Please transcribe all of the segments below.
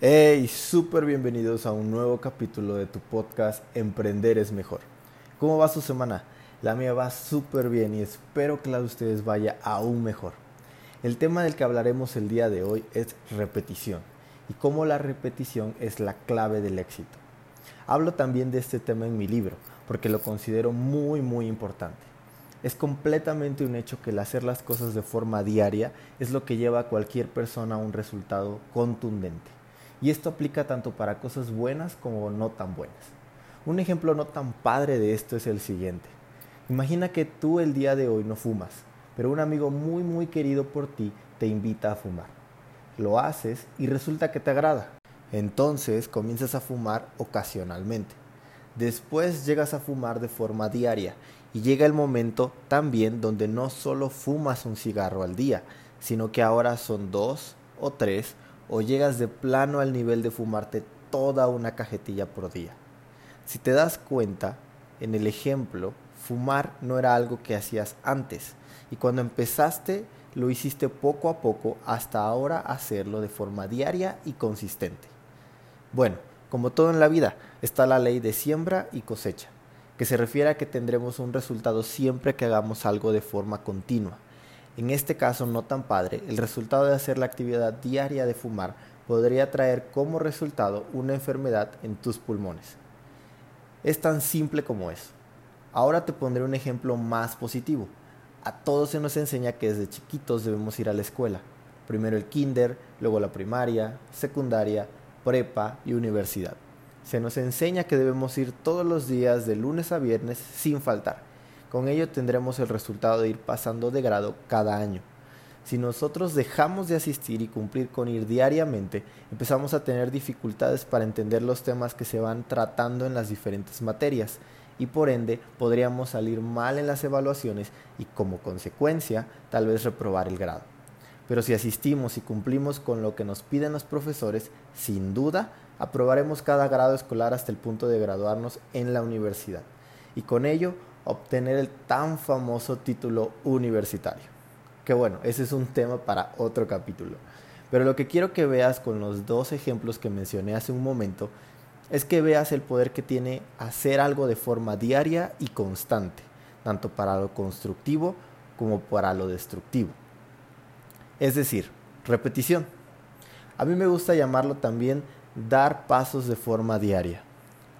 Hey, súper bienvenidos a un nuevo capítulo de tu podcast Emprender es mejor. ¿Cómo va su semana? La mía va súper bien y espero que la de ustedes vaya aún mejor. El tema del que hablaremos el día de hoy es repetición y cómo la repetición es la clave del éxito. Hablo también de este tema en mi libro porque lo considero muy muy importante. Es completamente un hecho que el hacer las cosas de forma diaria es lo que lleva a cualquier persona a un resultado contundente. Y esto aplica tanto para cosas buenas como no tan buenas. Un ejemplo no tan padre de esto es el siguiente. Imagina que tú el día de hoy no fumas, pero un amigo muy muy querido por ti te invita a fumar. Lo haces y resulta que te agrada. Entonces comienzas a fumar ocasionalmente. Después llegas a fumar de forma diaria y llega el momento también donde no solo fumas un cigarro al día, sino que ahora son dos o tres o llegas de plano al nivel de fumarte toda una cajetilla por día. Si te das cuenta, en el ejemplo, fumar no era algo que hacías antes y cuando empezaste lo hiciste poco a poco hasta ahora hacerlo de forma diaria y consistente. Bueno, como todo en la vida, está la ley de siembra y cosecha, que se refiere a que tendremos un resultado siempre que hagamos algo de forma continua. En este caso no tan padre, el resultado de hacer la actividad diaria de fumar podría traer como resultado una enfermedad en tus pulmones. Es tan simple como eso. Ahora te pondré un ejemplo más positivo. A todos se nos enseña que desde chiquitos debemos ir a la escuela. Primero el kinder, luego la primaria, secundaria, prepa y universidad. Se nos enseña que debemos ir todos los días de lunes a viernes sin faltar. Con ello tendremos el resultado de ir pasando de grado cada año. Si nosotros dejamos de asistir y cumplir con ir diariamente, empezamos a tener dificultades para entender los temas que se van tratando en las diferentes materias y por ende podríamos salir mal en las evaluaciones y como consecuencia tal vez reprobar el grado. Pero si asistimos y cumplimos con lo que nos piden los profesores, sin duda aprobaremos cada grado escolar hasta el punto de graduarnos en la universidad. Y con ello obtener el tan famoso título universitario. Que bueno, ese es un tema para otro capítulo. Pero lo que quiero que veas con los dos ejemplos que mencioné hace un momento es que veas el poder que tiene hacer algo de forma diaria y constante, tanto para lo constructivo como para lo destructivo. Es decir, repetición. A mí me gusta llamarlo también dar pasos de forma diaria.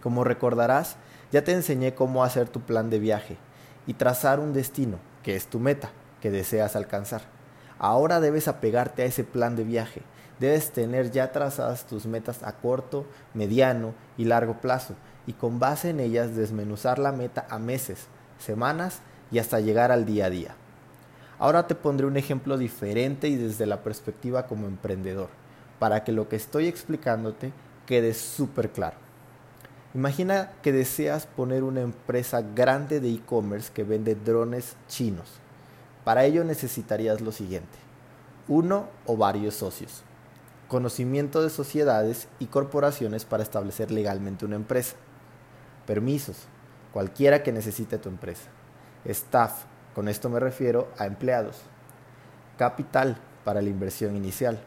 Como recordarás, ya te enseñé cómo hacer tu plan de viaje y trazar un destino, que es tu meta, que deseas alcanzar. Ahora debes apegarte a ese plan de viaje. Debes tener ya trazadas tus metas a corto, mediano y largo plazo y con base en ellas desmenuzar la meta a meses, semanas y hasta llegar al día a día. Ahora te pondré un ejemplo diferente y desde la perspectiva como emprendedor, para que lo que estoy explicándote quede súper claro. Imagina que deseas poner una empresa grande de e-commerce que vende drones chinos. Para ello necesitarías lo siguiente. Uno o varios socios. Conocimiento de sociedades y corporaciones para establecer legalmente una empresa. Permisos. Cualquiera que necesite tu empresa. Staff. Con esto me refiero a empleados. Capital para la inversión inicial.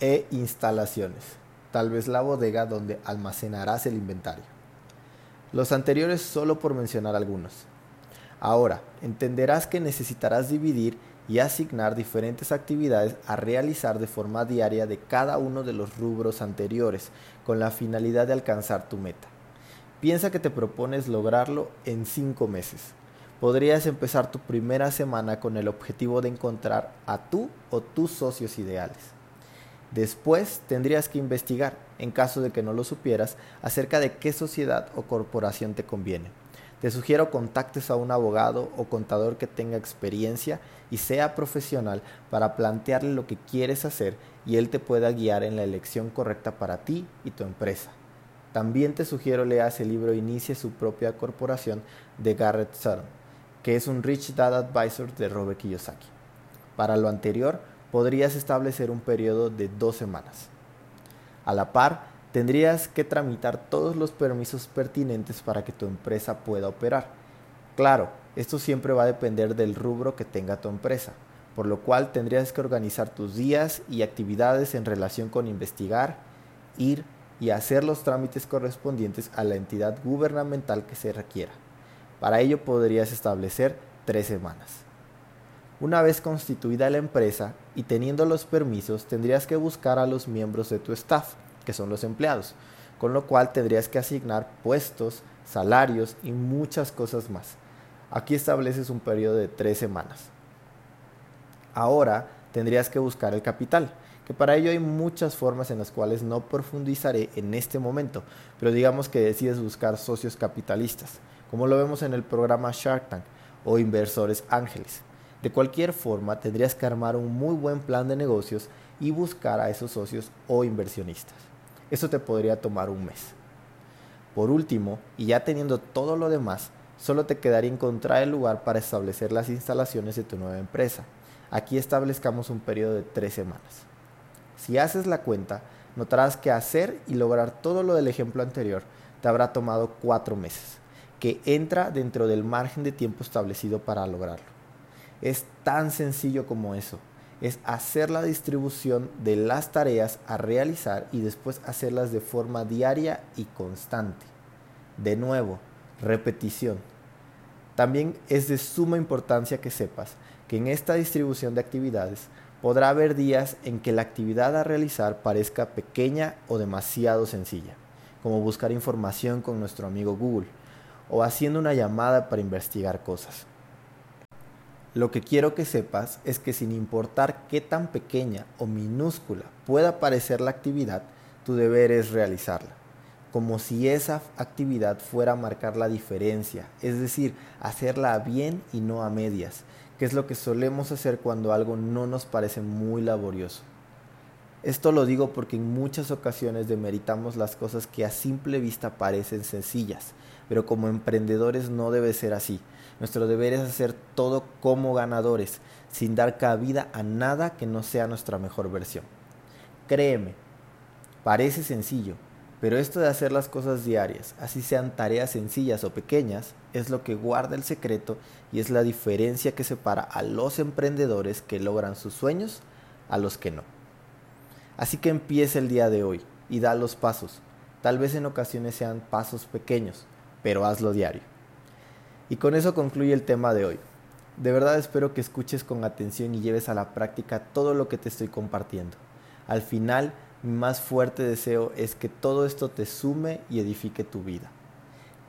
E instalaciones tal vez la bodega donde almacenarás el inventario. Los anteriores solo por mencionar algunos. Ahora, entenderás que necesitarás dividir y asignar diferentes actividades a realizar de forma diaria de cada uno de los rubros anteriores con la finalidad de alcanzar tu meta. Piensa que te propones lograrlo en cinco meses. Podrías empezar tu primera semana con el objetivo de encontrar a tú o tus socios ideales. Después tendrías que investigar, en caso de que no lo supieras, acerca de qué sociedad o corporación te conviene. Te sugiero contactes a un abogado o contador que tenga experiencia y sea profesional para plantearle lo que quieres hacer y él te pueda guiar en la elección correcta para ti y tu empresa. También te sugiero leas el libro Inicie su propia corporación de Garrett Sutton, que es un Rich Dad Advisor de Robert Kiyosaki. Para lo anterior, podrías establecer un periodo de dos semanas. A la par, tendrías que tramitar todos los permisos pertinentes para que tu empresa pueda operar. Claro, esto siempre va a depender del rubro que tenga tu empresa, por lo cual tendrías que organizar tus días y actividades en relación con investigar, ir y hacer los trámites correspondientes a la entidad gubernamental que se requiera. Para ello podrías establecer tres semanas. Una vez constituida la empresa y teniendo los permisos, tendrías que buscar a los miembros de tu staff, que son los empleados, con lo cual tendrías que asignar puestos, salarios y muchas cosas más. Aquí estableces un periodo de tres semanas. Ahora tendrías que buscar el capital, que para ello hay muchas formas en las cuales no profundizaré en este momento, pero digamos que decides buscar socios capitalistas, como lo vemos en el programa Shark Tank o inversores ángeles. De cualquier forma, tendrías que armar un muy buen plan de negocios y buscar a esos socios o inversionistas. Eso te podría tomar un mes. Por último, y ya teniendo todo lo demás, solo te quedaría encontrar el lugar para establecer las instalaciones de tu nueva empresa. Aquí establezcamos un periodo de tres semanas. Si haces la cuenta, notarás que hacer y lograr todo lo del ejemplo anterior te habrá tomado cuatro meses, que entra dentro del margen de tiempo establecido para lograrlo. Es tan sencillo como eso. Es hacer la distribución de las tareas a realizar y después hacerlas de forma diaria y constante. De nuevo, repetición. También es de suma importancia que sepas que en esta distribución de actividades podrá haber días en que la actividad a realizar parezca pequeña o demasiado sencilla, como buscar información con nuestro amigo Google o haciendo una llamada para investigar cosas. Lo que quiero que sepas es que sin importar qué tan pequeña o minúscula pueda parecer la actividad, tu deber es realizarla, como si esa actividad fuera a marcar la diferencia, es decir, hacerla bien y no a medias, que es lo que solemos hacer cuando algo no nos parece muy laborioso. Esto lo digo porque en muchas ocasiones demeritamos las cosas que a simple vista parecen sencillas, pero como emprendedores no debe ser así. Nuestro deber es hacer todo como ganadores, sin dar cabida a nada que no sea nuestra mejor versión. Créeme, parece sencillo, pero esto de hacer las cosas diarias, así sean tareas sencillas o pequeñas, es lo que guarda el secreto y es la diferencia que separa a los emprendedores que logran sus sueños a los que no. Así que empieza el día de hoy y da los pasos. Tal vez en ocasiones sean pasos pequeños, pero hazlo diario. Y con eso concluye el tema de hoy. De verdad espero que escuches con atención y lleves a la práctica todo lo que te estoy compartiendo. Al final, mi más fuerte deseo es que todo esto te sume y edifique tu vida.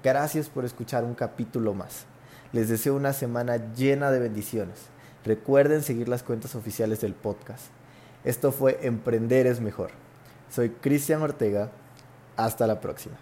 Gracias por escuchar un capítulo más. Les deseo una semana llena de bendiciones. Recuerden seguir las cuentas oficiales del podcast. Esto fue Emprender es Mejor. Soy Cristian Ortega. Hasta la próxima.